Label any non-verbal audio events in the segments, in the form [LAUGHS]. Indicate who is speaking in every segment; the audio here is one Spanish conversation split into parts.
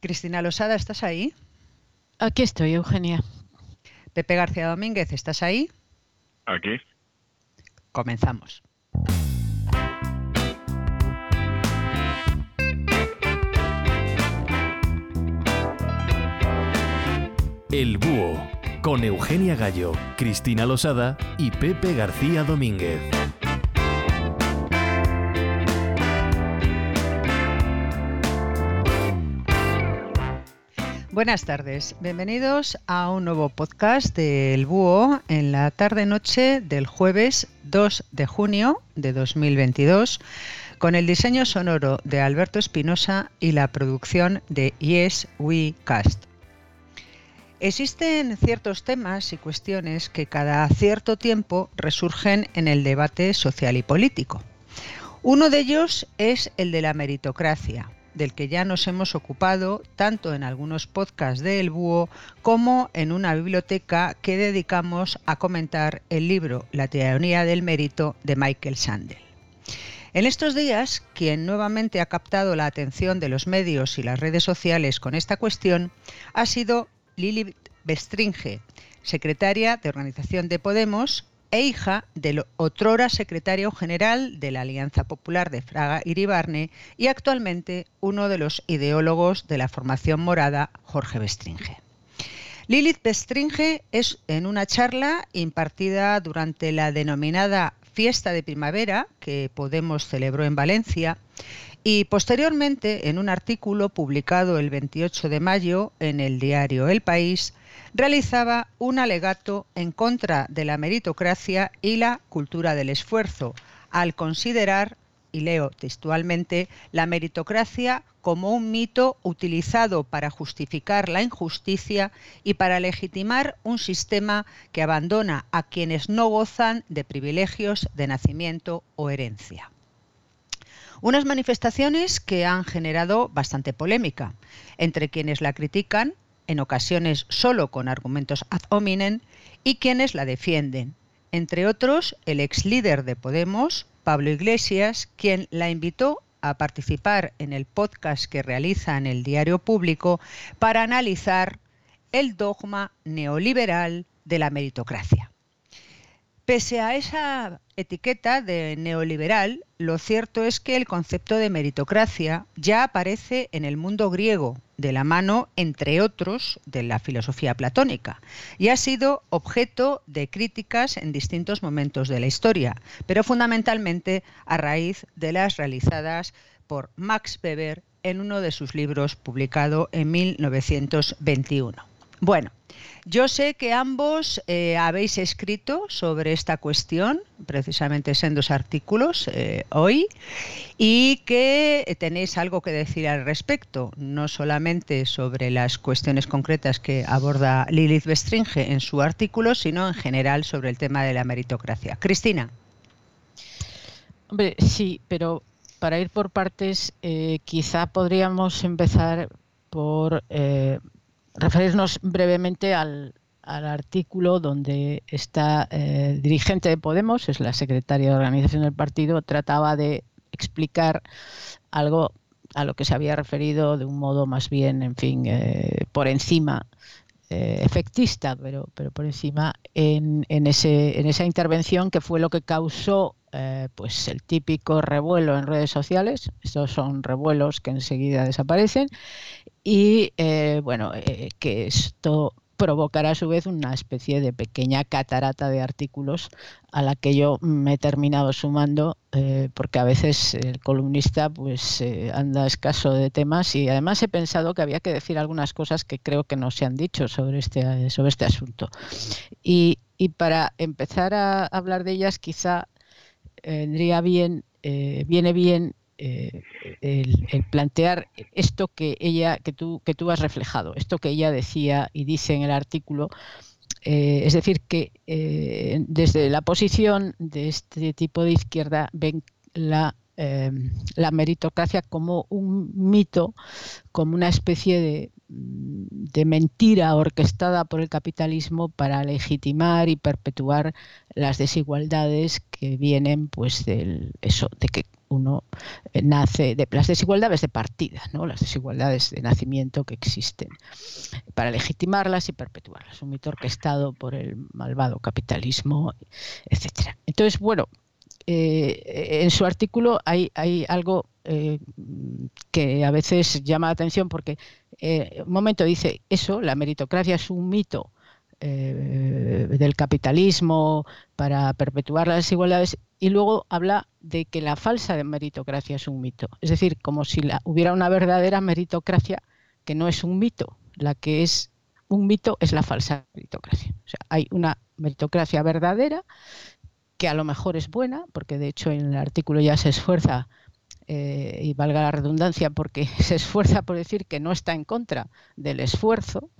Speaker 1: Cristina Losada, ¿estás ahí?
Speaker 2: Aquí estoy, Eugenia.
Speaker 1: Pepe García Domínguez, ¿estás ahí?
Speaker 3: Aquí.
Speaker 1: Comenzamos.
Speaker 4: El Búho, con Eugenia Gallo, Cristina Losada y Pepe García Domínguez.
Speaker 1: Buenas tardes, bienvenidos a un nuevo podcast del Búho en la tarde-noche del jueves 2 de junio de 2022 con el diseño sonoro de Alberto Espinosa y la producción de Yes We Cast. Existen ciertos temas y cuestiones que cada cierto tiempo resurgen en el debate social y político. Uno de ellos es el de la meritocracia, del que ya nos hemos ocupado tanto en algunos podcasts de El Búho como en una biblioteca que dedicamos a comentar el libro La teoría del mérito de Michael Sandel. En estos días, quien nuevamente ha captado la atención de los medios y las redes sociales con esta cuestión ha sido Lili Bestringe, secretaria de Organización de Podemos e hija del otrora secretario general de la Alianza Popular de Fraga Iribarne y actualmente uno de los ideólogos de la formación morada, Jorge Bestringe. Lilith Bestringe es en una charla impartida durante la denominada Fiesta de Primavera que Podemos celebró en Valencia y posteriormente en un artículo publicado el 28 de mayo en el diario El País, realizaba un alegato en contra de la meritocracia y la cultura del esfuerzo, al considerar, y leo textualmente, la meritocracia como un mito utilizado para justificar la injusticia y para legitimar un sistema que abandona a quienes no gozan de privilegios de nacimiento o herencia. Unas manifestaciones que han generado bastante polémica entre quienes la critican, en ocasiones solo con argumentos ad hominem, y quienes la defienden. Entre otros, el ex líder de Podemos, Pablo Iglesias, quien la invitó a participar en el podcast que realiza en el diario público para analizar el dogma neoliberal de la meritocracia. Pese a esa etiqueta de neoliberal, lo cierto es que el concepto de meritocracia ya aparece en el mundo griego, de la mano, entre otros, de la filosofía platónica, y ha sido objeto de críticas en distintos momentos de la historia, pero fundamentalmente a raíz de las realizadas por Max Weber en uno de sus libros publicado en 1921. Bueno, yo sé que ambos eh, habéis escrito sobre esta cuestión, precisamente en dos artículos eh, hoy, y que tenéis algo que decir al respecto, no solamente sobre las cuestiones concretas que aborda Lilith Bestringe en su artículo, sino en general sobre el tema de la meritocracia. Cristina.
Speaker 2: Hombre, sí, pero para ir por partes, eh, quizá podríamos empezar por referirnos brevemente al, artículo donde esta eh, dirigente de Podemos, es la secretaria de organización del partido, trataba de explicar algo a lo que se había referido de un modo más bien, en fin, eh, por encima, eh, efectista, pero, pero por encima, en, en, ese, en esa intervención que fue lo que causó pues el típico revuelo en redes sociales. Estos son revuelos que enseguida desaparecen y eh, bueno, eh, que esto provocará a su vez una especie de pequeña catarata de artículos a la que yo me he terminado sumando eh, porque a veces el columnista pues anda escaso de temas y además he pensado que había que decir algunas cosas que creo que no se han dicho sobre este, sobre este asunto. Y, y para empezar a hablar de ellas quizá vendría bien, viene bien eh, el, plantear esto que ella, que tú, que tú has reflejado, esto que ella decía y dice en el artículo, eh, es decir, que eh, desde la posición de este tipo de izquierda ven la, la meritocracia como un mito, como una especie de, de mentira orquestada por el capitalismo para legitimar y perpetuar las desigualdades que vienen pues del eso de que uno eh, nace de las desigualdades de partida, ¿no? las desigualdades de nacimiento que existen, para legitimarlas y perpetuarlas. Un mito orquestado por el malvado capitalismo, etc. Entonces, bueno, eh, en su artículo hay, hay algo eh, que a veces llama la atención porque un momento dice eso, la meritocracia es un mito del capitalismo para perpetuar las desigualdades y luego habla de que la falsa meritocracia es un mito. Es decir, como si hubiera una verdadera meritocracia que no es un mito. La que es un mito es la falsa meritocracia. O sea, hay una meritocracia verdadera que a lo mejor es buena, porque de hecho en el artículo ya se esfuerza, eh, y valga la redundancia, porque [LAUGHS] se esfuerza por decir que no está en contra del esfuerzo,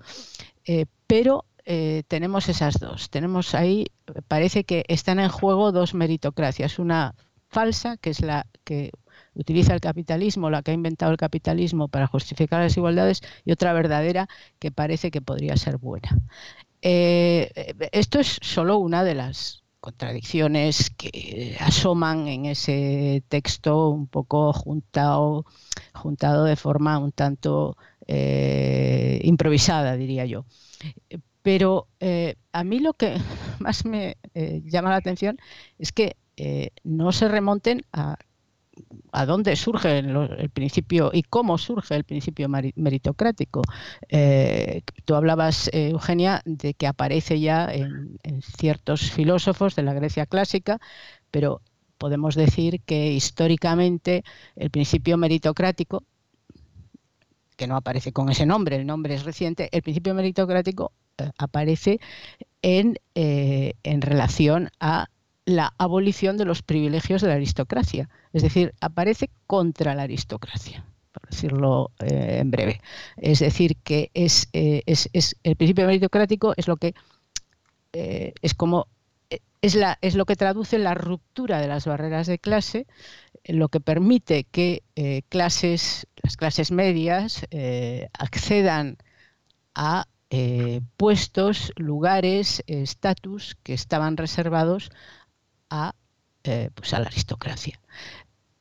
Speaker 2: eh, pero eh, tenemos esas dos. Tenemos ahí, parece que están en juego dos meritocracias. Una falsa, que es la que utiliza el capitalismo, la que ha inventado el capitalismo para justificar las desigualdades, y otra verdadera que parece que podría ser buena. Eh, esto es solo una de las contradicciones que asoman en ese texto un poco juntado, juntado de forma un tanto eh, improvisada, diría yo. Pero eh, a mí lo que [LAUGHS] más me eh, llama la atención es que eh, no se remonten a, a dónde surge el, principio y cómo surge el principio meritocrático. tú hablabas, Eugenia, de que aparece ya en, en ciertos filósofos de la Grecia clásica, pero podemos decir que históricamente el principio meritocrático que no aparece con ese nombre, el nombre es reciente, el principio meritocrático eh, aparece en, eh, en relación a la abolición de los privilegios de la aristocracia. Es decir, aparece contra la aristocracia, por decirlo eh, en breve. Es decir, que es, es, es, el principio meritocrático es lo que es como es, lo que traduce la ruptura de las barreras de clase, lo que permite que clases, las clases medias accedan a eh, puestos, lugares, estatus que estaban reservados a, eh, pues a la aristocracia.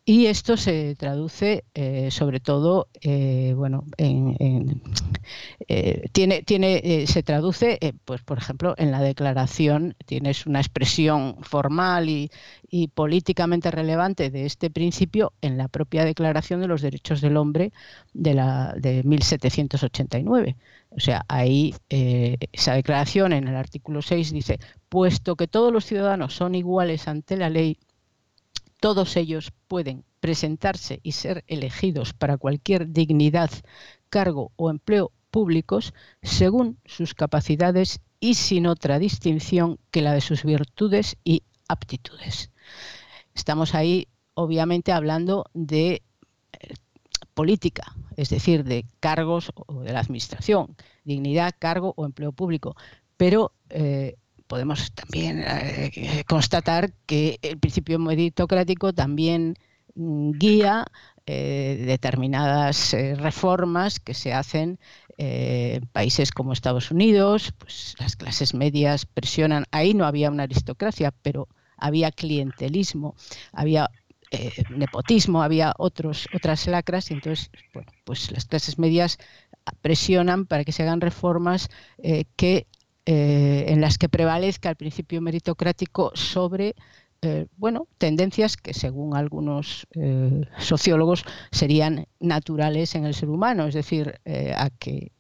Speaker 2: Y esto se traduce eh, sobre todo, bueno, en, tiene, tiene, se traduce, pues por ejemplo, en la declaración, tienes una expresión formal y, políticamente relevante de este principio en la propia Declaración de los Derechos del Hombre de, la, de 1789. O sea, ahí eh, esa declaración en el artículo 6 dice, puesto que todos los ciudadanos son iguales ante la ley, todos ellos pueden presentarse y ser elegidos para cualquier dignidad, cargo o empleo públicos según sus capacidades y sin otra distinción que la de sus virtudes y aptitudes. Estamos ahí, obviamente, hablando de eh, política, es decir, de cargos o de la administración, dignidad, cargo o empleo público. Pero eh, podemos también eh, constatar que el principio meritocrático también mm, guía determinadas reformas que se hacen en países como Estados Unidos, pues las clases medias presionan, ahí no había una aristocracia, pero había clientelismo, había eh, nepotismo, había otros, otras lacras. Y entonces, pues las clases medias presionan para que se hagan reformas eh, que, eh, en las que prevalezca el principio meritocrático sobre bueno, tendencias que según algunos sociólogos serían naturales en el ser humano, es decir, a que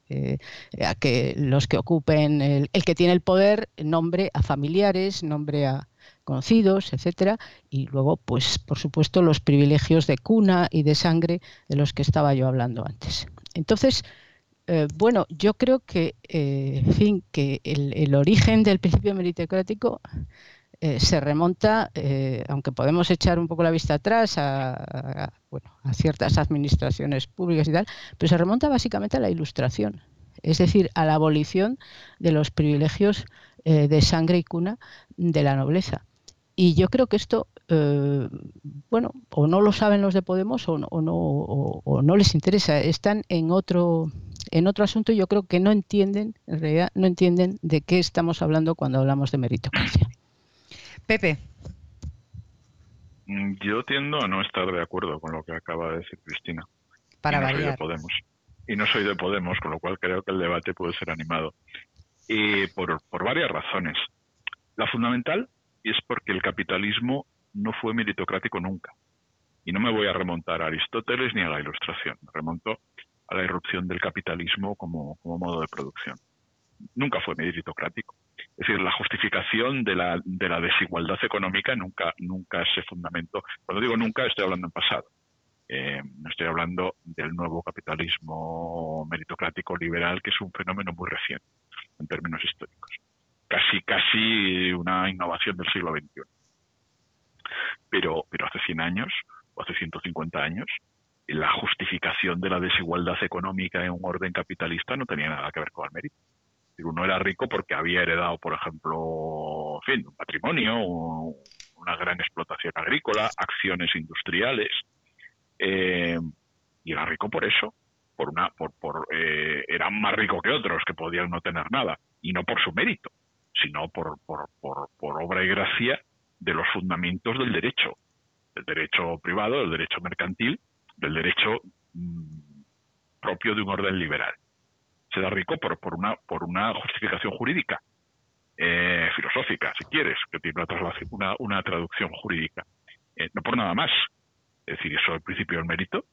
Speaker 2: a que los que ocupen el, que tiene el poder nombre a familiares, nombre a, conocidos, etcétera, y luego, pues, por supuesto, los privilegios de cuna y de sangre de los que estaba yo hablando antes. Entonces, eh, bueno, yo creo que, eh, en fin, que el, origen del principio meritocrático eh, se remonta, aunque podemos echar un poco la vista atrás a, bueno, a ciertas administraciones públicas y tal, pero se remonta básicamente a la ilustración, es decir, a la abolición de los privilegios de sangre y cuna de la nobleza. Y yo creo que esto, eh, bueno, o no lo saben los de Podemos o no, o no, les interesa. Están en otro, en otro asunto yo creo que no entienden, en realidad no entienden de qué estamos hablando cuando hablamos de meritocracia.
Speaker 1: Pepe.
Speaker 3: Mm, yo tiendo a no estar de acuerdo con lo que acaba de decir Cristina.
Speaker 1: Para
Speaker 3: y no
Speaker 1: variar.
Speaker 3: Soy de Podemos. Y no soy de Podemos, con lo cual creo que el debate puede ser animado. Y por, por varias razones. La fundamental es porque el capitalismo no fue meritocrático nunca. Y no me voy a remontar a Aristóteles ni a la Ilustración. Me remonto a la irrupción del capitalismo como, como modo de producción. Nunca fue meritocrático. Es decir, la justificación de la, de la desigualdad económica nunca, nunca se fundamentó. Cuando digo nunca, estoy hablando en pasado. Eh, estoy hablando del nuevo capitalismo meritocrático liberal, que es un fenómeno muy reciente en términos históricos. Casi, casi una innovación del siglo XXI. Pero, pero hace 100 años, o hace 150 años, la justificación de la desigualdad económica en un orden capitalista no tenía nada que ver con el mérito. Uno era rico porque había heredado, por ejemplo, fin, un patrimonio, una gran explotación agrícola, acciones industriales, eh, y era rico por eso, por una, por, por eh, era más rico que otros que podían no tener nada, y no por su mérito, sino por, por, por, por obra y gracia de los fundamentos del derecho, del derecho privado, del derecho mercantil, del derecho mm, propio de un orden liberal. Se da rico por, por, una, por una justificación jurídica, eh, filosófica, si quieres, que tiene una, una, una traducción jurídica, eh, no por nada más. Es decir, eso el principio del mérito,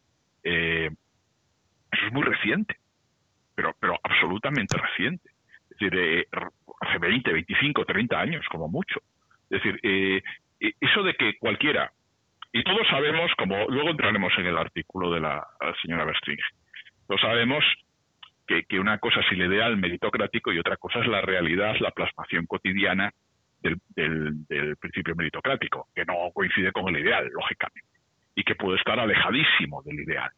Speaker 3: eh, eso es muy reciente, pero, pero absolutamente reciente. Es decir, eh, hace 20, 25, 30 años, como mucho. Es decir, eso de que cualquiera, y todos sabemos, como luego entraremos en el artículo de la, señora Bestring, todos sabemos que, una cosa es el ideal meritocrático y otra cosa es la realidad, la plasmación cotidiana del, del, principio meritocrático, que no coincide con el ideal, lógicamente, y que puede estar alejadísimo del ideal.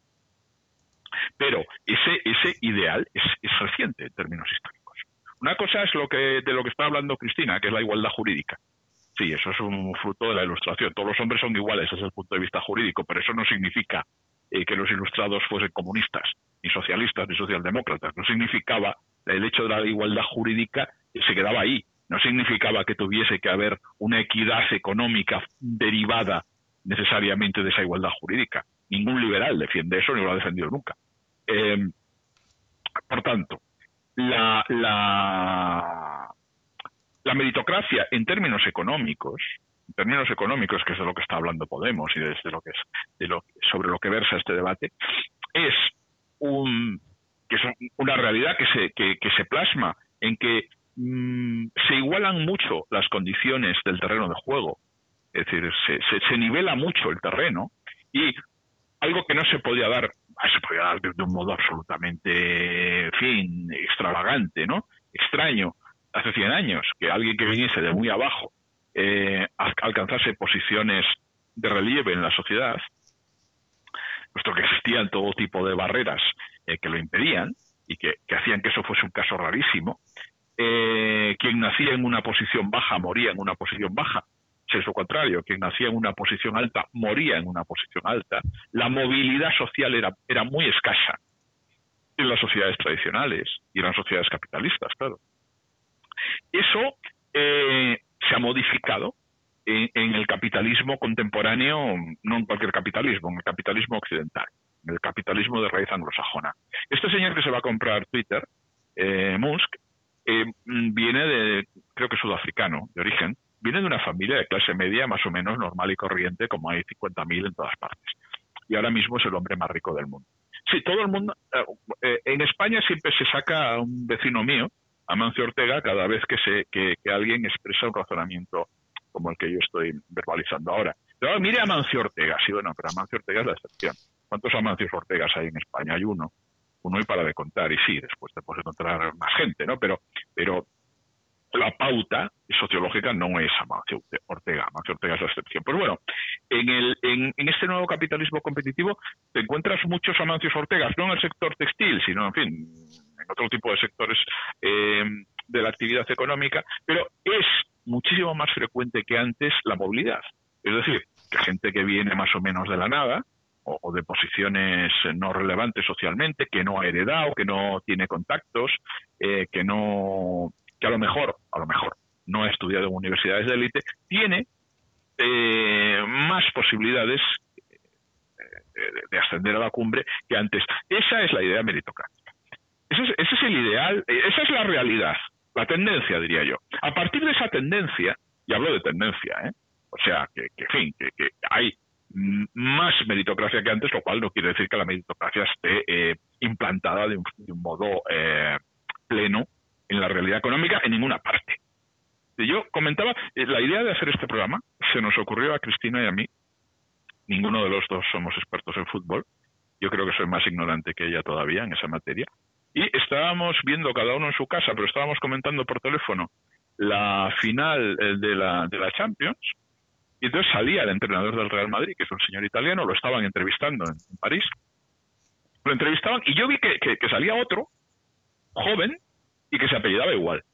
Speaker 3: Pero ese, ese ideal es, es reciente en términos históricos. Una cosa es lo que, de lo que está hablando Cristina, que es la igualdad jurídica. Sí, eso es un fruto de la ilustración. Todos los hombres son iguales desde el punto de vista jurídico, pero eso no significa eh, que los ilustrados fuesen comunistas, ni socialistas, ni socialdemócratas. No significaba el hecho de la igualdad jurídica se quedaba ahí. No significaba que tuviese que haber una equidad económica derivada necesariamente de esa igualdad jurídica. Ningún liberal defiende eso ni lo ha defendido nunca. Eh, por tanto, la, la, la meritocracia en términos económicos, en términos económicos, que es de lo que está hablando Podemos y desde lo que es, de lo, sobre lo que versa este debate, es un que es una realidad que se, que, se plasma en que mmm, se igualan mucho las condiciones del terreno de juego, es decir, se, se, nivela mucho el terreno y algo que no se podía dar, se podía dar de, un modo absolutamente, en fin, extravagante, ¿no? Extraño, hace 100 años, que alguien que viniese de muy abajo eh, alcanzase posiciones de relieve en la sociedad, puesto que existían todo tipo de barreras eh, que lo impedían y que, hacían que eso fuese un caso rarísimo, eh, quien nacía en una posición baja moría en una posición baja, es lo contrario, quien nacía en una posición alta moría en una posición alta, la movilidad social era, era muy escasa en las sociedades tradicionales y eran sociedades capitalistas, claro. Eso eh, se ha modificado en, el capitalismo contemporáneo, no en cualquier capitalismo, en el capitalismo occidental, en el capitalismo de raíz anglosajona. Este señor que se va a comprar Twitter, eh, Musk, eh, viene de, creo que sudafricano, de origen, viene de una familia de clase media más o menos normal y corriente, como hay 50.000 en todas partes. Y ahora mismo es el hombre más rico del mundo. Sí, todo el mundo. Eh, en España siempre se saca a un vecino mío, Amancio Ortega, cada vez que, se, que, que, alguien expresa un razonamiento como el que yo estoy verbalizando ahora. Pero mire a Amancio Ortega, sí, bueno, pero Amancio Ortega es la excepción. ¿Cuántos Amancios Ortegas hay en España? Hay uno. Uno y para de contar, y sí, después te puedes encontrar más gente, ¿no? Pero, pero la pauta sociológica no es Amancio Ortega, Amancio Ortega es la excepción. Pues bueno, en, el, en, en, este nuevo capitalismo competitivo te encuentras muchos Amancios Ortegas, no en el sector textil, sino, en fin, en otro tipo de sectores eh, de la actividad económica, pero es muchísimo más frecuente que antes la movilidad. Es decir, que gente que viene más o menos de la nada, o, de posiciones no relevantes socialmente, que no ha heredado, que no tiene contactos, eh, que no que a lo mejor, a lo mejor, no ha estudiado en universidades de élite, tiene eh, más posibilidades de ascender a la cumbre que antes. Esa es la idea meritocrática. Ese es, ese es el ideal, esa es la realidad, la tendencia, diría yo. A partir de esa tendencia, y hablo de tendencia, ¿eh? o sea, que, fin, que, hay más meritocracia que antes, lo cual no quiere decir que la meritocracia esté eh, implantada de un, de un modo eh, pleno en la realidad económica en ninguna parte. Yo comentaba, eh, la idea de hacer este programa se nos ocurrió a Cristina y a mí ninguno de los dos somos expertos en fútbol. Yo creo que soy más ignorante que ella todavía en esa materia. Y estábamos viendo cada uno en su casa, pero estábamos comentando por teléfono la final eh, de la, de la Champions. Y entonces salía el entrenador del Real Madrid, que es un señor italiano, lo estaban entrevistando en, en París. Lo entrevistaban y yo vi que, que, que salía otro, joven, y que se apellidaba igual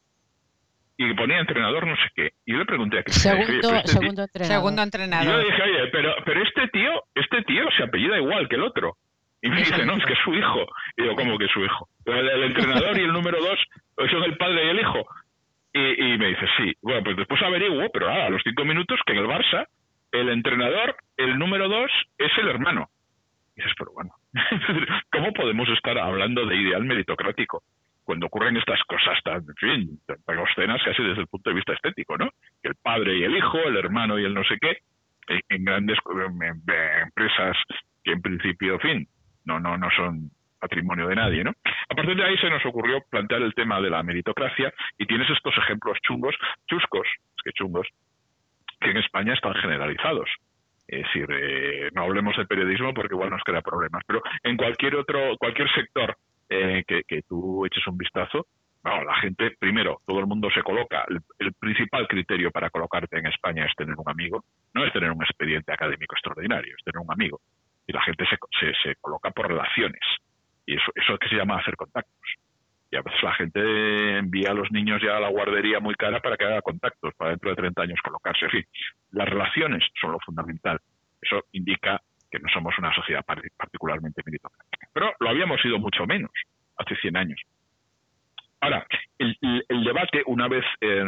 Speaker 3: y ponía entrenador no sé qué. Y yo le pregunté a
Speaker 2: Cristian. Segundo, este segundo, entrenador.
Speaker 1: segundo entrenador.
Speaker 3: Y yo le dije, oye, pero, pero este tío, este tío se apellida igual que el otro. Y me dice, no, es que es su hijo. Y digo, ¿cómo que es su hijo? El, entrenador y el número dos son el padre y el hijo. Y, y, me dice, sí. Bueno, pues después averiguo, pero nada, a los cinco minutos que en el Barça, el entrenador, el número dos, es el hermano. Y dices, pero bueno, [LAUGHS] ¿cómo podemos estar hablando de ideal meritocrático? cuando ocurren estas cosas tan, en fin, tan obscenas casi desde el punto de vista estético, ¿no? El padre y el hijo, el hermano y el no sé qué, en grandes empresas que en principio, fin, no, no, no son patrimonio de nadie, ¿no? A partir de ahí se nos ocurrió plantear el tema de la meritocracia y tienes estos ejemplos chungos, chuscos, que chungos, que en España están generalizados. Es decir, eh, no hablemos de periodismo porque igual nos crea problemas, pero en cualquier otro, cualquier sector eh, que, que, tú eches un vistazo, bueno, la gente, primero, todo el mundo se coloca, el, el, principal criterio para colocarte en España es tener un amigo, no es tener un expediente académico extraordinario, es tener un amigo. Y la gente se, se, se coloca por relaciones. Y eso, eso es que se llama hacer contactos. Y a veces la gente envía a los niños ya a la guardería muy cara para que haga contactos, para dentro de 30 años colocarse. En fin, las relaciones son lo fundamental. Eso indica que no somos una sociedad particularmente meritocrática. Pero lo habíamos sido mucho menos hace 100 años. Ahora, el, el debate, una vez eh,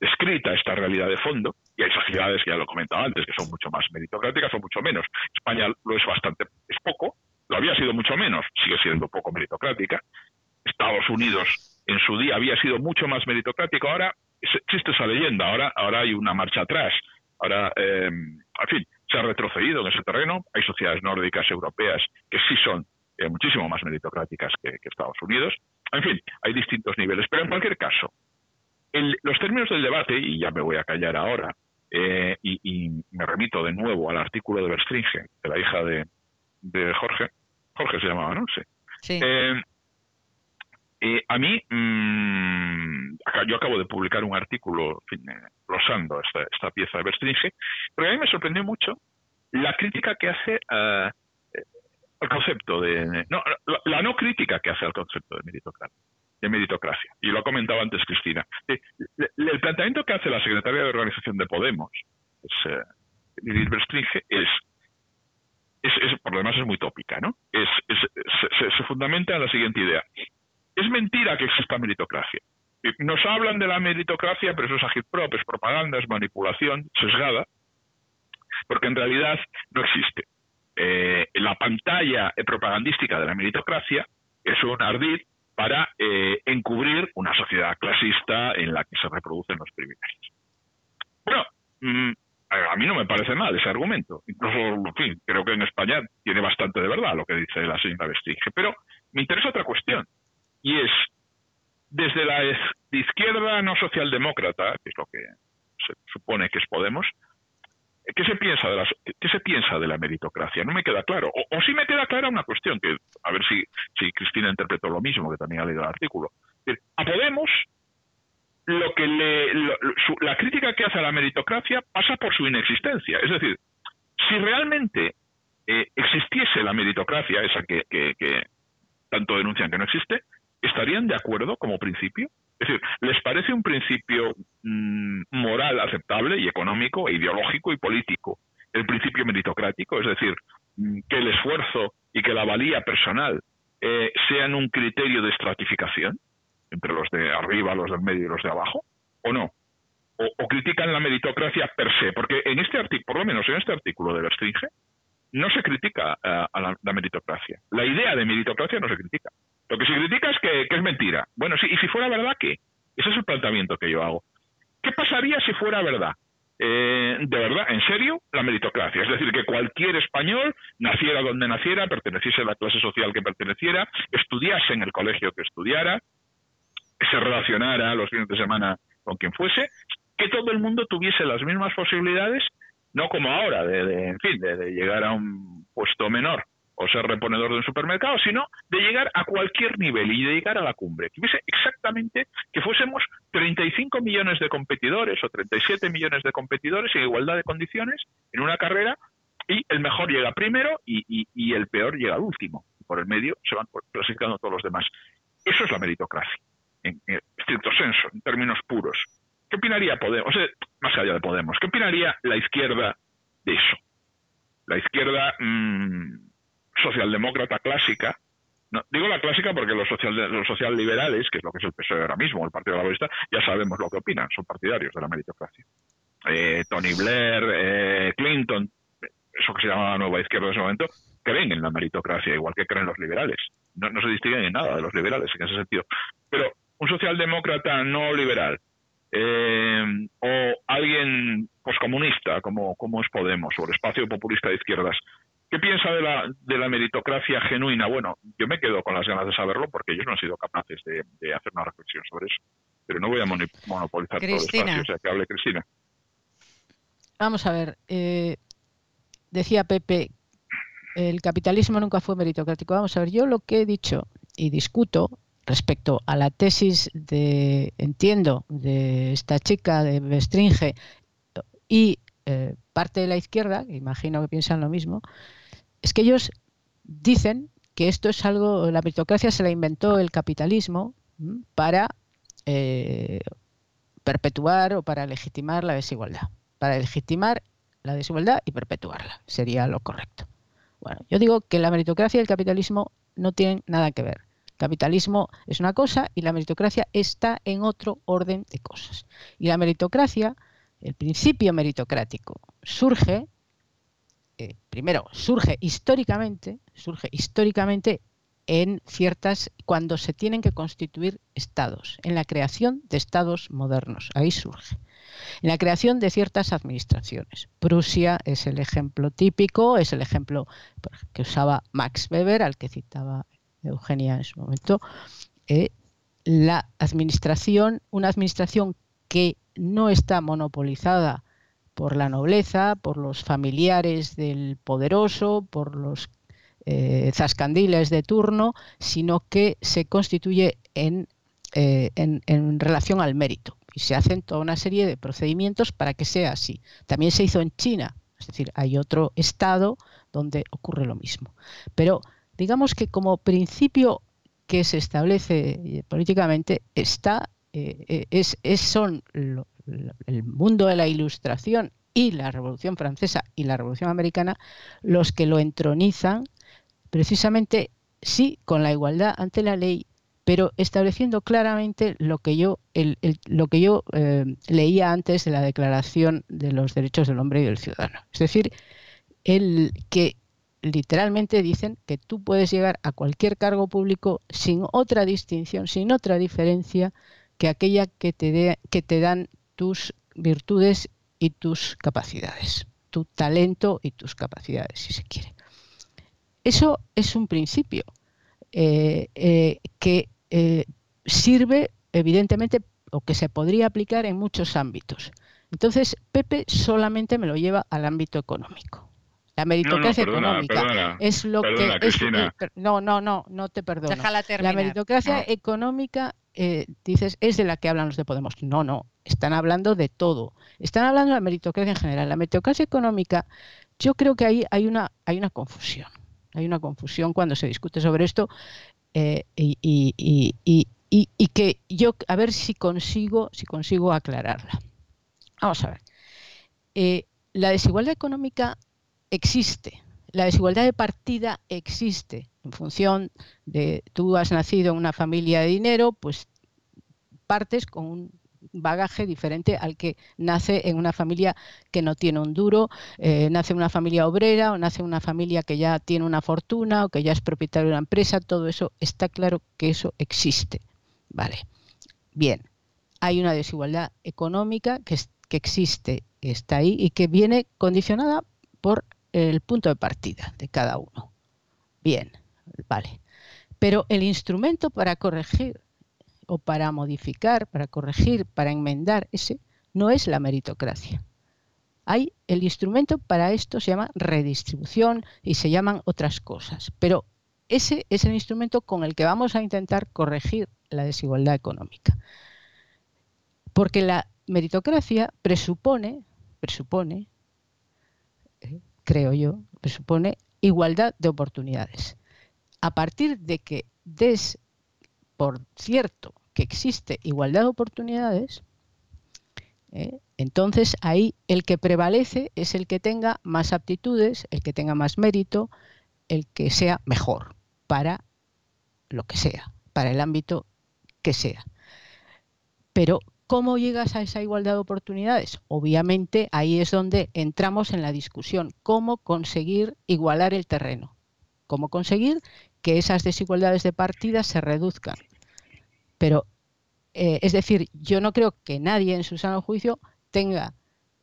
Speaker 3: descrita esta realidad de fondo, y hay sociedades, que ya lo he comentado antes, que son mucho más meritocráticas o mucho menos. España lo es bastante, es poco, lo había sido mucho menos, sigue siendo poco meritocrática. Estados Unidos en su día había sido mucho más meritocrático, ahora existe esa leyenda, ahora, ahora hay una marcha atrás. Ahora, eh, en fin, se ha retrocedido en ese terreno. Hay sociedades nórdicas europeas que sí son eh, muchísimo más meritocráticas que, que, Estados Unidos. En fin, hay distintos niveles. Pero en cualquier caso, el, los términos del debate, y ya me voy a callar ahora, eh, y, y, me remito de nuevo al artículo de Verstringe, de la hija de, de Jorge. Jorge se llamaba, ¿no? Sí.
Speaker 1: sí.
Speaker 3: Eh, eh, a mí, mmm, yo acabo de publicar un artículo en fin, glosando esta, esta, pieza de Verstringe, pero a mí me sorprendió mucho la crítica que hace al concepto de... No, la, la, no crítica que hace al concepto de meritocracia. De meritocracia. Y lo ha comentado antes Cristina. El, planteamiento que hace la secretaria de organización de Podemos, es, uh, Verstringe, es es, es, por lo demás es muy tópica, ¿no? Es, es se, se, fundamenta en la siguiente idea. Es mentira que exista meritocracia. Nos hablan de la meritocracia, pero eso es agitprop, es propaganda, es manipulación sesgada, porque en realidad no existe. Eh, la pantalla propagandística de la meritocracia es un ardid para eh, encubrir una sociedad clasista en la que se reproducen los privilegios. Bueno, mmm, a mí no me parece mal ese argumento. Incluso, en fin, creo que en España tiene bastante de verdad lo que dice la señora Vestige. Pero me interesa otra cuestión, y es, desde la izquierda no socialdemócrata, que es lo que se supone que es Podemos, ¿qué se piensa de, las, qué se piensa de la meritocracia? No me queda claro. O, o sí me queda clara una cuestión, que a ver si, si Cristina interpretó lo mismo, que también ha leído el artículo. A Podemos lo que le, lo, su, la crítica que hace a la meritocracia pasa por su inexistencia. Es decir, si realmente eh, existiese la meritocracia, esa que, tanto denuncian que no existe, ¿estarían de acuerdo como principio? Es decir, ¿les parece un principio mmm, moral aceptable y económico e ideológico y político el principio meritocrático? Es decir, mmm, que el esfuerzo y que la valía personal eh, sean un criterio de estratificación entre los de arriba, los del medio y los de abajo, ¿o no? o, critican la meritocracia per se, porque en este artículo, por lo menos en este artículo de Verstringe, no se critica a la, meritocracia. La idea de meritocracia no se critica. Lo que se critica es que, es mentira. Bueno, sí, y si fuera verdad, ¿qué? Ese es el planteamiento que yo hago. ¿Qué pasaría si fuera verdad? Eh, de verdad, en serio, la meritocracia. Es decir, que cualquier español, naciera donde naciera, perteneciese a la clase social que perteneciera, estudiase en el colegio que estudiara, se relacionara los fines de semana con quien fuese, que todo el mundo tuviese las mismas posibilidades, no como ahora, de, en fin, de, llegar a un puesto menor o ser reponedor de un supermercado, sino de llegar a cualquier nivel y de llegar a la cumbre. Que hubiese exactamente que fuésemos 35 millones de competidores o 37 millones de competidores en igualdad de condiciones en una carrera y el mejor llega primero y, y el peor llega al último. Por el medio se van clasificando todos los demás. Eso es la meritocracia en, estricto senso, en términos puros. ¿Qué opinaría Podemos? más allá de Podemos, ¿qué opinaría la izquierda de eso? La izquierda mm, socialdemócrata clásica, no, digo la clásica porque los, social, los socialliberales, que es lo que es el PSOE ahora mismo, el Partido Laborista, ya sabemos lo que opinan, son partidarios de la meritocracia. Eh, Tony Blair, eh, Clinton, eso que se llama la nueva izquierda en ese momento, creen en la meritocracia, igual que creen los liberales. No, se distinguen en nada de los liberales en ese sentido. Pero un socialdemócrata no liberal eh, o alguien poscomunista como, como es Podemos o el espacio populista de izquierdas, ¿qué piensa de la, de la meritocracia genuina? Bueno, yo me quedo con las ganas de saberlo porque ellos no han sido capaces de, hacer una reflexión sobre eso. Pero no voy a monopolizar todo el espacio, o sea, que hable Cristina.
Speaker 2: Vamos a ver, eh, decía Pepe, el capitalismo nunca fue meritocrático. Vamos a ver, yo lo que he dicho y discuto respecto a la tesis de, entiendo, de esta chica de Bestringe y eh, parte de la izquierda, que imagino que piensan lo mismo, es que ellos dicen que esto es algo, la meritocracia se la inventó el capitalismo para eh, perpetuar o para legitimar la desigualdad, para legitimar la desigualdad y perpetuarla, sería lo correcto. Bueno, yo digo que la meritocracia y el capitalismo no tienen nada que ver. Capitalismo es una cosa y la meritocracia está en otro orden de cosas. Y la meritocracia, el principio meritocrático, surge, eh, primero, surge históricamente, surge históricamente en ciertas, cuando se tienen que constituir estados, en la creación de estados modernos, ahí surge. En la creación de ciertas administraciones. Prusia es el ejemplo típico, es el ejemplo que usaba Max Weber, al que citaba Eugenia en su momento, eh, la administración, una administración que no está monopolizada por la nobleza, por los familiares del poderoso, por los eh, zascandiles de turno, sino que se constituye en, eh, en, relación al mérito. Y se hacen toda una serie de procedimientos para que sea así. También se hizo en China, es decir, hay otro estado donde ocurre lo mismo. Pero digamos que como principio que se establece eh, políticamente está eh, eh, es, son el mundo de la ilustración y la Revolución Francesa y la Revolución Americana los que lo entronizan precisamente sí con la igualdad ante la ley pero estableciendo claramente lo que yo lo que yo leía antes de la Declaración de los Derechos del Hombre y del Ciudadano. Es decir el que literalmente dicen que tú puedes llegar a cualquier cargo público sin otra distinción, sin otra diferencia que aquella que te, que te dan tus virtudes y tus capacidades, tu talento y tus capacidades, si se quiere. Eso es un principio eh, eh, que eh, sirve, evidentemente, o que se podría aplicar en muchos ámbitos. Entonces, Pepe solamente me lo lleva al ámbito económico. La meritocracia económica es lo que no, no, no, no te perdono. La meritocracia económica eh, dices es de la que hablan los de Podemos. No, no, están hablando de todo. Están hablando de la meritocracia en general. La meritocracia económica, yo creo que ahí hay una hay una confusión. Hay una confusión cuando se discute sobre esto eh, y, y, y, y, que yo a ver si consigo si consigo aclararla. Vamos a ver. Eh, la desigualdad económica existe. La desigualdad de partida existe. En función de tú has nacido en una familia de dinero, pues partes con un bagaje diferente al que nace en una familia que no tiene un duro, eh, nace en una familia obrera o nace en una familia que ya tiene una fortuna o que ya es propietario de una empresa, todo eso está claro que eso existe. Vale. Bien, hay una desigualdad económica que, que existe, está ahí y que viene condicionada por el punto de partida de cada uno. Bien, vale. Pero el instrumento para corregir o para modificar, para corregir, para enmendar ese, no es la meritocracia. Hay el instrumento para esto se llama redistribución y se llaman otras cosas, pero ese es el instrumento con el que vamos a intentar corregir la desigualdad económica. Porque la meritocracia presupone, presupone, eh, creo yo, presupone igualdad de oportunidades. A partir de que des por cierto que existe igualdad de oportunidades, ¿eh? entonces ahí el que prevalece es el que tenga más aptitudes, el que tenga más mérito, el que sea mejor para lo que sea, para el ámbito que sea. Pero ¿cómo llegas a esa igualdad de oportunidades? Obviamente ahí es donde entramos en la discusión, cómo conseguir igualar el terreno, cómo conseguir que esas desigualdades de partida se reduzcan. Pero, eh, es decir, yo no creo que nadie en su sano juicio tenga,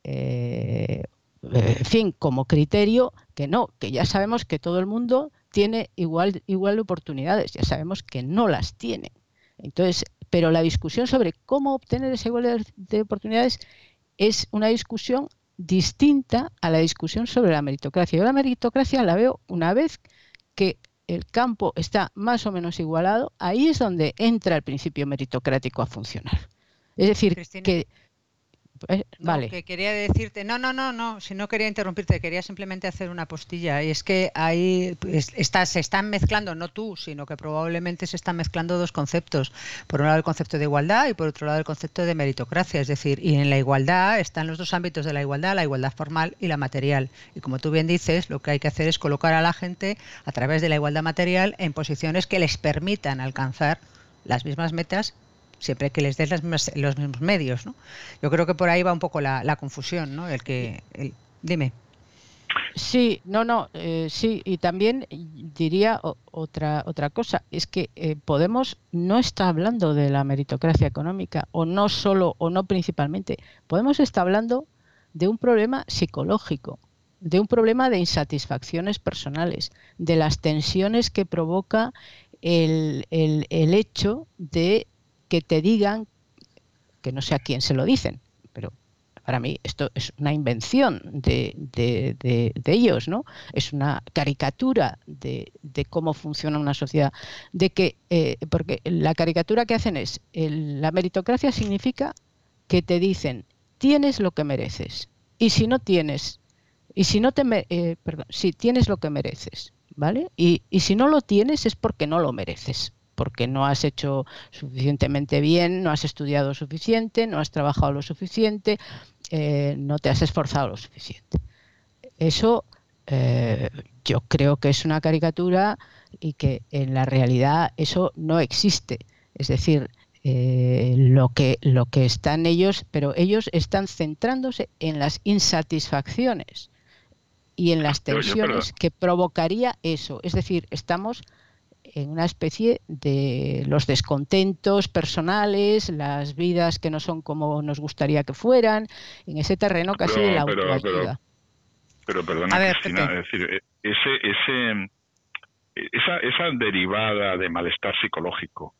Speaker 2: eh, en fin, como criterio que no, que ya sabemos que todo el mundo tiene igual, igual oportunidades, ya sabemos que no las tiene. Entonces, pero la discusión sobre cómo obtener esa igualdad de oportunidades es una discusión distinta a la discusión sobre la meritocracia. Yo la meritocracia la veo una vez que el campo está más o menos igualado, ahí es donde entra el principio meritocrático a funcionar. Es decir, que
Speaker 1: eh, vale. que quería decirte, no, no, no, no, si no quería interrumpirte, quería simplemente hacer una postilla. Y es que ahí pues, está, se están mezclando, no tú, sino que probablemente se están mezclando dos conceptos. Por un lado el concepto de igualdad y por otro lado el concepto de meritocracia. Es decir, y en la igualdad están los dos ámbitos de la igualdad, la igualdad formal y la material. Y como tú bien dices, lo que hay que hacer es colocar a la gente a través de la igualdad material en posiciones que les permitan alcanzar las mismas metas siempre que les des los mismos medios. ¿no? Yo creo que por ahí va un poco la, confusión, ¿no? El que, el, dime.
Speaker 2: Sí, no, no, eh, sí, y también diría otra otra cosa, es que eh, Podemos no está hablando de la meritocracia económica, o no solo, o no principalmente. Podemos está hablando de un problema psicológico, de un problema de insatisfacciones personales, de las tensiones que provoca el, el, el hecho de que te digan, que no sé a quién se lo dicen, pero para mí esto es una invención de, de, ellos, ¿no? Es una caricatura de, cómo funciona una sociedad. De que, eh, porque la caricatura que hacen es, la meritocracia significa que te dicen, tienes lo que mereces. Y si no tienes, y si no te, eh, perdón, si tienes lo que mereces, ¿vale? Y, y si no lo tienes es porque no lo mereces porque no has hecho suficientemente bien, no has estudiado suficiente, no has trabajado lo suficiente, eh, no te has esforzado lo suficiente. Eso eh, yo creo que es una caricatura y que en la realidad eso no existe. Es decir, eh, lo, que, lo que están ellos, pero ellos están centrándose en las insatisfacciones y en las tensiones que provocaría eso. Es decir, estamos en una especie de los descontentos personales, las vidas que no son como nos gustaría que fueran, en ese terreno casi de la autoayuda.
Speaker 3: Pero, perdona, Cristina, es decir, e, ese, ese, esa, esa derivada de malestar psicológico,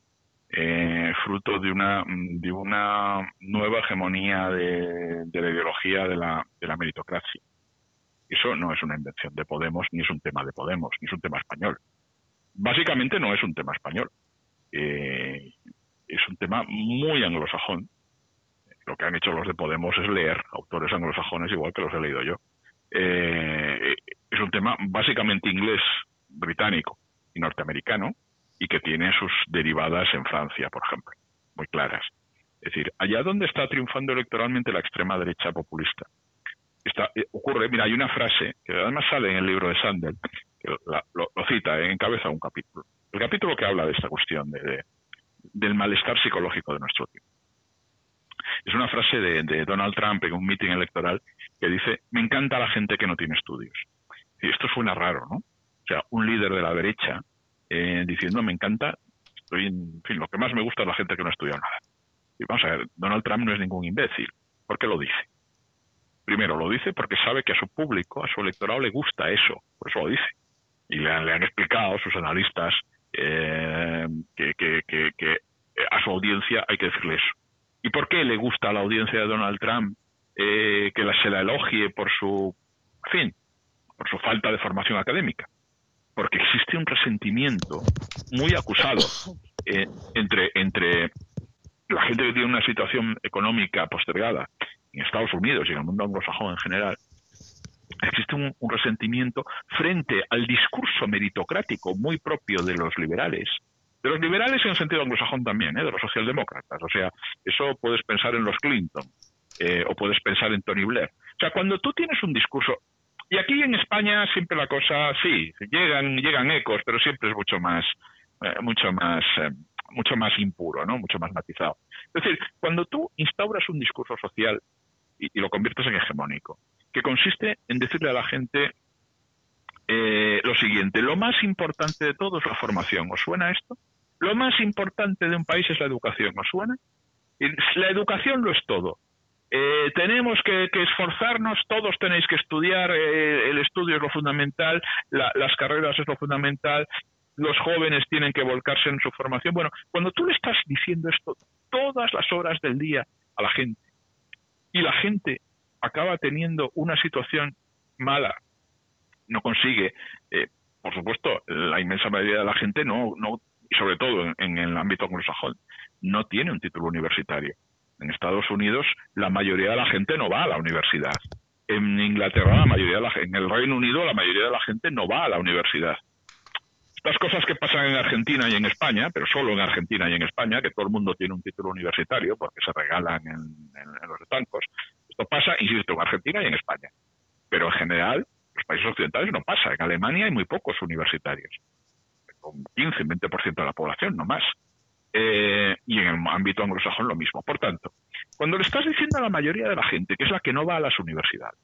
Speaker 3: eh, fruto de una, de una nueva hegemonía de, de la ideología de la, de la meritocracia. Eso no es una invención de Podemos, ni es un tema de Podemos, ni es un tema español básicamente no es un tema español. Eh, es un tema muy anglosajón. Lo que han hecho los de Podemos es leer autores anglosajones igual que los he leído yo. Eh, es un tema básicamente inglés, británico y norteamericano y que tiene sus derivadas en Francia, por ejemplo, muy claras. Es decir, allá donde está triunfando electoralmente la extrema derecha populista, está, eh, ocurre, mira, hay una frase que además sale en el libro de Sandel, lo, cita, eh, encabeza un capítulo. El capítulo que habla de esta cuestión de, del malestar psicológico de nuestro tiempo. Es una frase de, Donald Trump en un meeting electoral que dice, me encanta la gente que no tiene estudios. Y esto suena raro, ¿no? O sea, un líder de la derecha eh, diciendo, me encanta, estoy en, fin, lo que más me gusta es la gente que no ha estudiado nada. Y vamos a ver, Donald Trump no es ningún imbécil. ¿Por qué lo dice? Primero, lo dice porque sabe que a su público, a su electorado le gusta eso, por eso lo dice. Y le han, explicado sus analistas eh, que, a su audiencia hay que decirle eso. ¿Y por qué le gusta a la audiencia de Donald Trump eh, que se la elogie por su, fin, por su falta de formación académica? Porque existe un resentimiento muy acusado eh, entre, entre la gente que tiene una situación económica postergada en Estados Unidos y en el mundo anglosajón en general, existe un, resentimiento frente al discurso meritocrático muy propio de los liberales, de los liberales en el sentido anglosajón también, ¿eh? de los socialdemócratas. O sea, eso puedes pensar en los Clinton eh, o puedes pensar en Tony Blair. O sea, cuando tú tienes un discurso, y aquí en España siempre la cosa, sí, llegan, llegan ecos, pero siempre es mucho más, eh, mucho más mucho más impuro, ¿no? mucho más matizado. Es decir, cuando tú instauras un discurso social y, lo conviertes en hegemónico, que consiste en decirle a la gente eh, lo siguiente, lo más importante de todo es la formación, ¿os suena esto? Lo más importante de un país es la educación, ¿os suena? La educación lo es todo. Eh, tenemos que, esforzarnos, todos tenéis que estudiar, eh, el estudio es lo fundamental, las carreras es lo fundamental, los jóvenes tienen que volcarse en su formación. Bueno, cuando tú le estás diciendo esto todas las horas del día a la gente y la gente acaba teniendo una situación mala, no consigue, eh, por supuesto, la inmensa mayoría de la gente no, no y sobre todo en, el ámbito anglosajón, no tiene un título universitario. En Estados Unidos la mayoría de la gente no va a la universidad. En Inglaterra la mayoría de la, en el Reino Unido la mayoría de la gente no va a la universidad. Estas cosas que pasan en Argentina y en España, pero solo en Argentina y en España, que todo el mundo tiene un título universitario porque se regalan en, los estancos, esto pasa, insisto, en Argentina y en España. Pero en general, los países occidentales no pasa. En Alemania hay muy pocos universitarios, con 15, 20% de la población, no más. Eh, y en el ámbito anglosajón lo mismo. Por tanto, cuando le estás diciendo a la mayoría de la gente, que es la que no va a las universidades,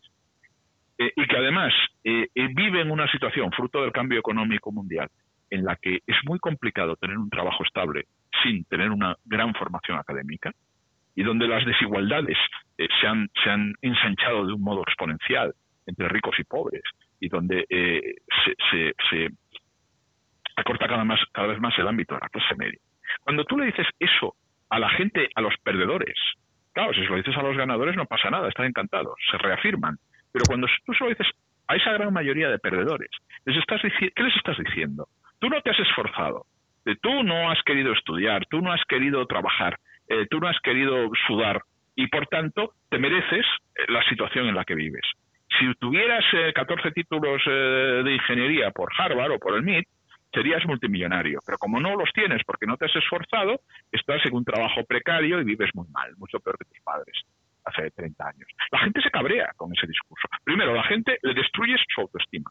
Speaker 3: eh, y que además eh, vive en una situación fruto del cambio económico mundial, en la que es muy complicado tener un trabajo estable sin tener una gran formación académica y donde las desigualdades eh, se, han, se, han, ensanchado de un modo exponencial entre ricos y pobres y donde eh, se, se, acorta cada, más, cada vez más el ámbito de la clase media. Cuando tú le dices eso a la gente, a los perdedores, claro, si se lo dices a los ganadores no pasa nada, están encantados, se reafirman. Pero cuando tú se lo dices a esa gran mayoría de perdedores, les estás ¿qué les estás diciendo? Tú no te has esforzado, eh, tú no has querido estudiar, tú no has querido trabajar, eh, tú no has querido sudar y por tanto te mereces eh, la situación en la que vives. Si tuvieras 14 títulos de ingeniería por Harvard o por el MIT, serías multimillonario. Pero como no los tienes porque no te has esforzado, estás en un trabajo precario y vives muy mal, mucho peor que tus padres hace 30 años. La gente se cabrea con ese discurso. Primero, la gente le destruye su autoestima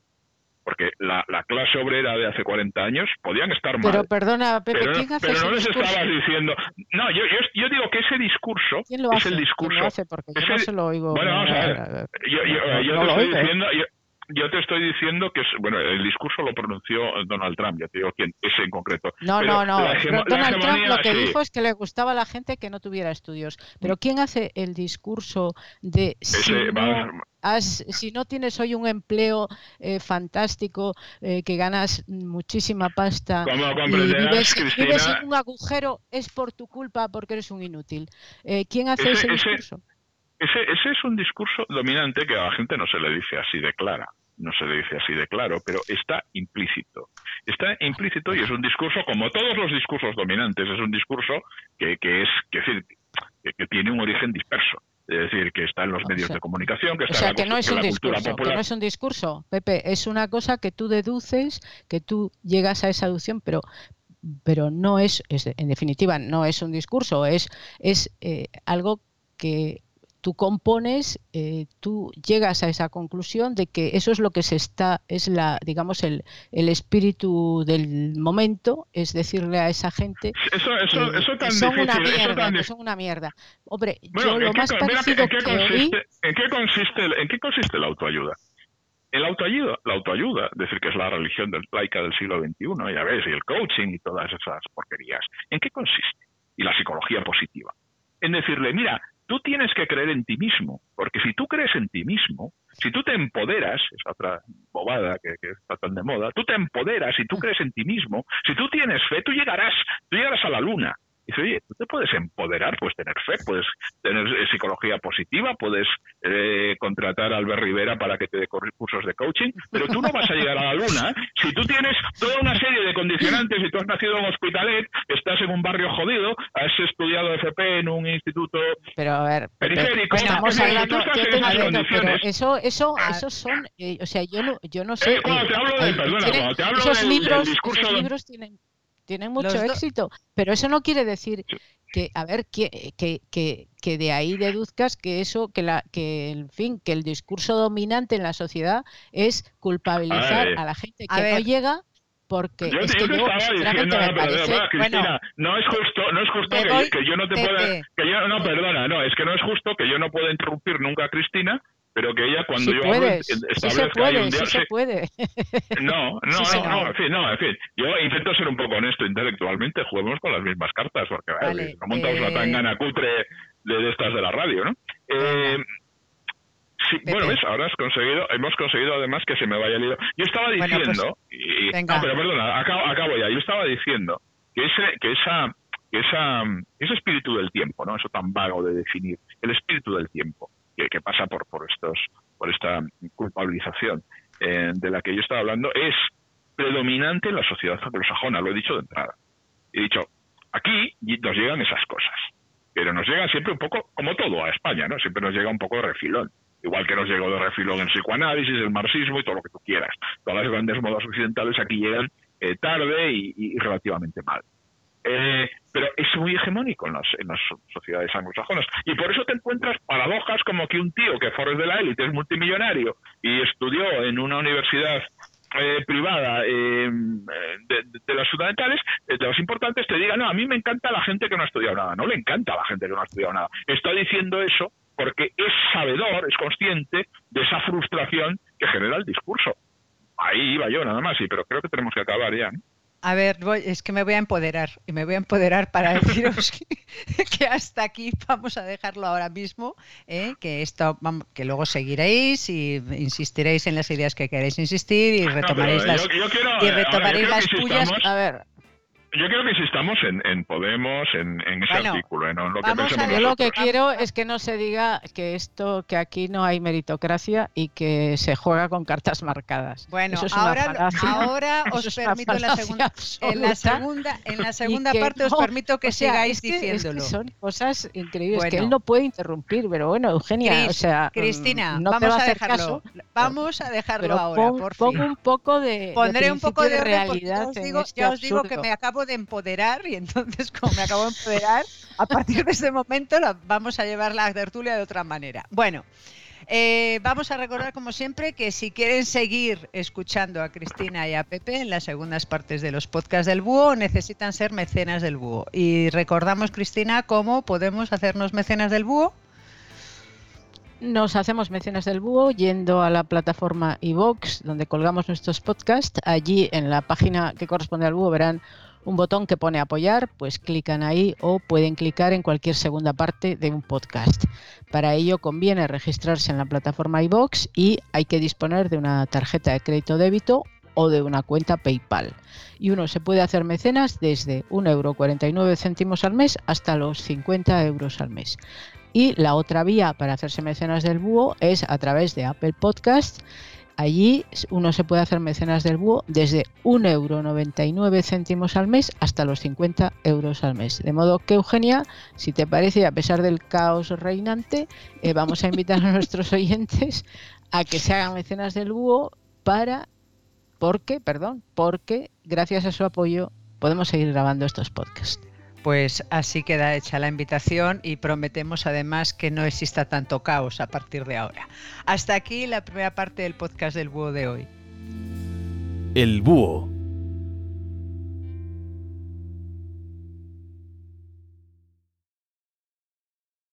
Speaker 3: porque la, clase obrera de hace 40 años podían estar mal.
Speaker 2: Pero perdona, pero,
Speaker 3: pero,
Speaker 2: ¿quién hace
Speaker 3: pero no les estabas diciendo. No, yo, yo, digo que ese discurso
Speaker 2: ¿Quién lo
Speaker 3: hace?
Speaker 2: es
Speaker 3: el discurso.
Speaker 2: ¿Quién lo hace? Porque yo no se lo oigo.
Speaker 3: Bueno, vamos a ver. Yo, yo, yo te estoy diciendo yo te estoy diciendo que, es, bueno, el discurso lo pronunció Donald Trump, ya te digo quién, ese en concreto.
Speaker 2: No, no, no. Donald Trump lo que dijo es que le gustaba a la gente que no tuviera estudios. Pero ¿quién hace el discurso de si, no, si no tienes hoy un empleo eh, fantástico, eh, que ganas muchísima pasta y vives, en un agujero, es por tu culpa porque eres un inútil? Eh, ¿Quién hace ese, discurso?
Speaker 3: Ese, ese, es un discurso dominante que a la gente no se le dice así de clara no se le dice así de claro, pero está implícito. Está implícito y es un discurso, como todos los discursos dominantes, es un discurso que, que es, que, que, tiene un origen disperso. Es decir, que está en los medios de comunicación, que está
Speaker 2: o sea,
Speaker 3: en
Speaker 2: la,
Speaker 3: que no
Speaker 2: es un
Speaker 3: discurso,
Speaker 2: popular. Que no es un discurso, Pepe, es una cosa que tú deduces, que tú llegas a esa aducción, pero pero no es, en definitiva, no es un discurso, es, es eh, algo que tú compones, eh, tú llegas a esa conclusión de que eso es lo que se está, es la, digamos, el, el espíritu del momento, es decirle a esa gente
Speaker 3: eso, eso, eso tan
Speaker 2: son
Speaker 3: difícil,
Speaker 2: una mierda,
Speaker 3: tan
Speaker 2: que
Speaker 3: dif-
Speaker 2: son una mierda. Hombre,
Speaker 3: Bueno,
Speaker 2: yo lo
Speaker 3: ¿en qué
Speaker 2: más
Speaker 3: mira,
Speaker 2: parecido
Speaker 3: ¿en qué
Speaker 2: que
Speaker 3: consiste, ¿en qué consiste, el- en qué consiste la autoayuda? El autoayuda, la autoayuda, es decir, que es la religión del, laica del siglo XXI, ya ves, y el coaching y todas esas porquerías. ¿En qué consiste? Y la psicología positiva. En decirle, mira, tú tienes que creer en ti mismo, porque si tú crees en ti mismo, si tú te empoderas, es otra bobada que, está tan de moda, tú te empoderas y tú crees en ti mismo, si tú tienes fe, tú llegarás, tú llegarás a la luna. Dice, oye, tú te puedes empoderar, puedes tener fe, puedes tener eh, psicología positiva, puedes eh, contratar a Albert Rivera para que te dé cursos de coaching, pero tú no vas a llegar a la luna ¿eh? si tú tienes toda una serie de condicionantes y tú has nacido en Hospitalet, estás en un barrio jodido, has estudiado FP en un instituto
Speaker 2: pero a ver,
Speaker 3: periférico, pero
Speaker 2: hablando,
Speaker 3: tú estás en esas
Speaker 2: pero
Speaker 3: condiciones.
Speaker 2: eso, eso,
Speaker 1: Ah.
Speaker 2: esos son, eh, o sea, yo no, yo no sé.
Speaker 3: Cuando te hablo de- perdona, cuando te hablo
Speaker 2: esos
Speaker 3: del
Speaker 2: libros,
Speaker 3: discurso
Speaker 2: esos
Speaker 3: de-
Speaker 2: libros tienen, tienen mucho
Speaker 1: Los
Speaker 2: éxito, pero eso no quiere decir que, a ver, que, que, que, que de ahí deduzcas que eso, que la, que en fin, que el discurso dominante en la sociedad es culpabilizar a la gente
Speaker 1: A
Speaker 2: que no
Speaker 1: ver.
Speaker 2: llega porque
Speaker 3: Yo,
Speaker 2: es que
Speaker 3: yo diciendo,
Speaker 2: me
Speaker 3: no,
Speaker 2: parece,
Speaker 3: verdad, Cristina,
Speaker 1: bueno,
Speaker 3: no es justo, no es justo que,
Speaker 1: voy,
Speaker 3: que yo no te
Speaker 1: Pepe.
Speaker 3: pueda, que yo, no, perdona, no, es que no es justo que yo no pueda interrumpir nunca a Cristina, pero que ella cuando
Speaker 2: sí
Speaker 3: yo
Speaker 2: puedes,
Speaker 3: hablo
Speaker 2: sí se
Speaker 3: establezca
Speaker 2: puede,
Speaker 3: un
Speaker 2: sí
Speaker 3: día,
Speaker 2: se puede.
Speaker 3: no, [LAUGHS] no,
Speaker 2: Sí,
Speaker 3: no, no, en fin, no, en fin, yo intento ser un poco honesto intelectualmente, juguemos con las mismas cartas, porque vale, no montamos
Speaker 1: eh,
Speaker 3: una tangana cutre de, de estas de la radio, ¿no? Eh, sí,
Speaker 1: Pepe.
Speaker 3: bueno, ves, ahora has conseguido, hemos conseguido además que se me vaya el hilo. Yo estaba
Speaker 1: Bueno, pues,
Speaker 3: diciendo, y,
Speaker 1: venga.
Speaker 3: ah, pero perdona, acabo, acabo ya, yo estaba diciendo que ese, que esa, que esa, ese espíritu del tiempo, ¿no? Eso tan vago de definir, el espíritu del tiempo, que, pasa por, por estos, por esta culpabilización eh, de la que yo estaba hablando, es predominante en la sociedad anglosajona, lo he dicho de entrada. He dicho, aquí nos llegan esas cosas, pero nos llegan siempre un poco, como todo a España, ¿no? Siempre nos llega un poco de refilón. Igual que nos llegó de refilón el psicoanálisis, el marxismo y todo lo que tú quieras. Todas las grandes modas occidentales aquí llegan eh, tarde y relativamente mal. Eh, pero es muy hegemónico en las, en las sociedades anglosajonas. Y por eso te encuentras paradojas como que un tío que fue de la élite, es multimillonario y estudió en una universidad eh, privada eh, de, de, las fundamentales, de las importantes, te diga, no, a mí me encanta la gente que no ha estudiado nada. No le encanta a la gente que no ha estudiado nada. Está diciendo eso porque es sabedor, es consciente de esa frustración que genera el discurso. Ahí iba yo nada más, sí, pero creo que tenemos que acabar ya. ¿no?
Speaker 1: A ver, voy, es que me voy a empoderar y me voy a empoderar para [LAUGHS] deciros que, que hasta aquí vamos a dejarlo ahora mismo, ¿eh? que esto vamos, que luego seguiréis y insistiréis en las ideas que queréis insistir y retomaréis
Speaker 3: no,
Speaker 1: las
Speaker 3: yo, yo quiero,
Speaker 1: y retomaréis las pullas.
Speaker 2: A ver,
Speaker 3: yo quiero que insistamos en, en Podemos, en, en ese
Speaker 1: Bueno,
Speaker 3: artículo, en lo que pensemos
Speaker 2: yo lo que quiero es que no se diga que esto, que aquí no hay meritocracia y que se juega con cartas marcadas.
Speaker 1: Bueno,
Speaker 2: Eso es una
Speaker 1: ahora,
Speaker 2: falacia.
Speaker 1: ahora os
Speaker 2: es una
Speaker 1: permito la, segunda, en la segunda, en la segunda
Speaker 2: que
Speaker 1: parte os
Speaker 2: no,
Speaker 1: permito que
Speaker 2: o sea,
Speaker 1: sigáis
Speaker 2: es que- es que
Speaker 1: diciéndolo.
Speaker 2: son cosas increíbles que
Speaker 1: Bueno.
Speaker 2: él no puede interrumpir, pero bueno, Eugenia,
Speaker 1: Cris-
Speaker 2: o sea, mm,
Speaker 1: Cristina,
Speaker 2: no te
Speaker 1: vamos
Speaker 2: va a
Speaker 1: a
Speaker 2: hacer
Speaker 1: dejarlo.
Speaker 2: caso,
Speaker 1: vamos a dejarlo
Speaker 2: pero
Speaker 1: ahora,
Speaker 2: pon,
Speaker 1: por
Speaker 2: pon
Speaker 1: fin.
Speaker 2: un poco de, de
Speaker 1: Pondré un poco de ya
Speaker 2: realidad
Speaker 1: os digo,
Speaker 2: este
Speaker 1: ya os digo que me acabo de empoderar y entonces como me acabo de empoderar, a partir de ese momento la- vamos a llevar la tertulia de otra manera. Bueno, eh, vamos a recordar como siempre que si quieren seguir escuchando a Cristina y a Pepe en las segundas partes de los podcasts del Búho, necesitan ser mecenas del Búho. Y recordamos, Cristina, cómo podemos hacernos mecenas del Búho.
Speaker 2: Nos hacemos mecenas del búho yendo a la plataforma iVox, donde colgamos nuestros podcasts. Allí en la página que corresponde al búho verán un botón que pone apoyar, pues clican ahí o pueden clicar en cualquier segunda parte de un podcast. Para ello conviene registrarse en la plataforma iVox y hay que disponer de una tarjeta de crédito débito o de una cuenta PayPal. Y uno se puede hacer mecenas desde 1,49 euro al mes hasta los 50 euros al mes. Y la otra vía para hacerse mecenas del búho es a través de Apple Podcast. Allí uno se puede hacer mecenas del búho desde 1,99 euro al mes hasta los 50 euros al mes. De modo que, Eugenia, si te parece, a pesar del caos reinante, eh, vamos a invitar a [LAUGHS] nuestros oyentes a que se hagan mecenas del búho para, porque, perdón, porque gracias a su apoyo podemos seguir grabando estos podcasts.
Speaker 1: Pues así queda hecha la invitación y prometemos además que no exista tanto caos a partir de ahora. Hasta aquí la primera parte del podcast del búho de hoy.
Speaker 4: El búho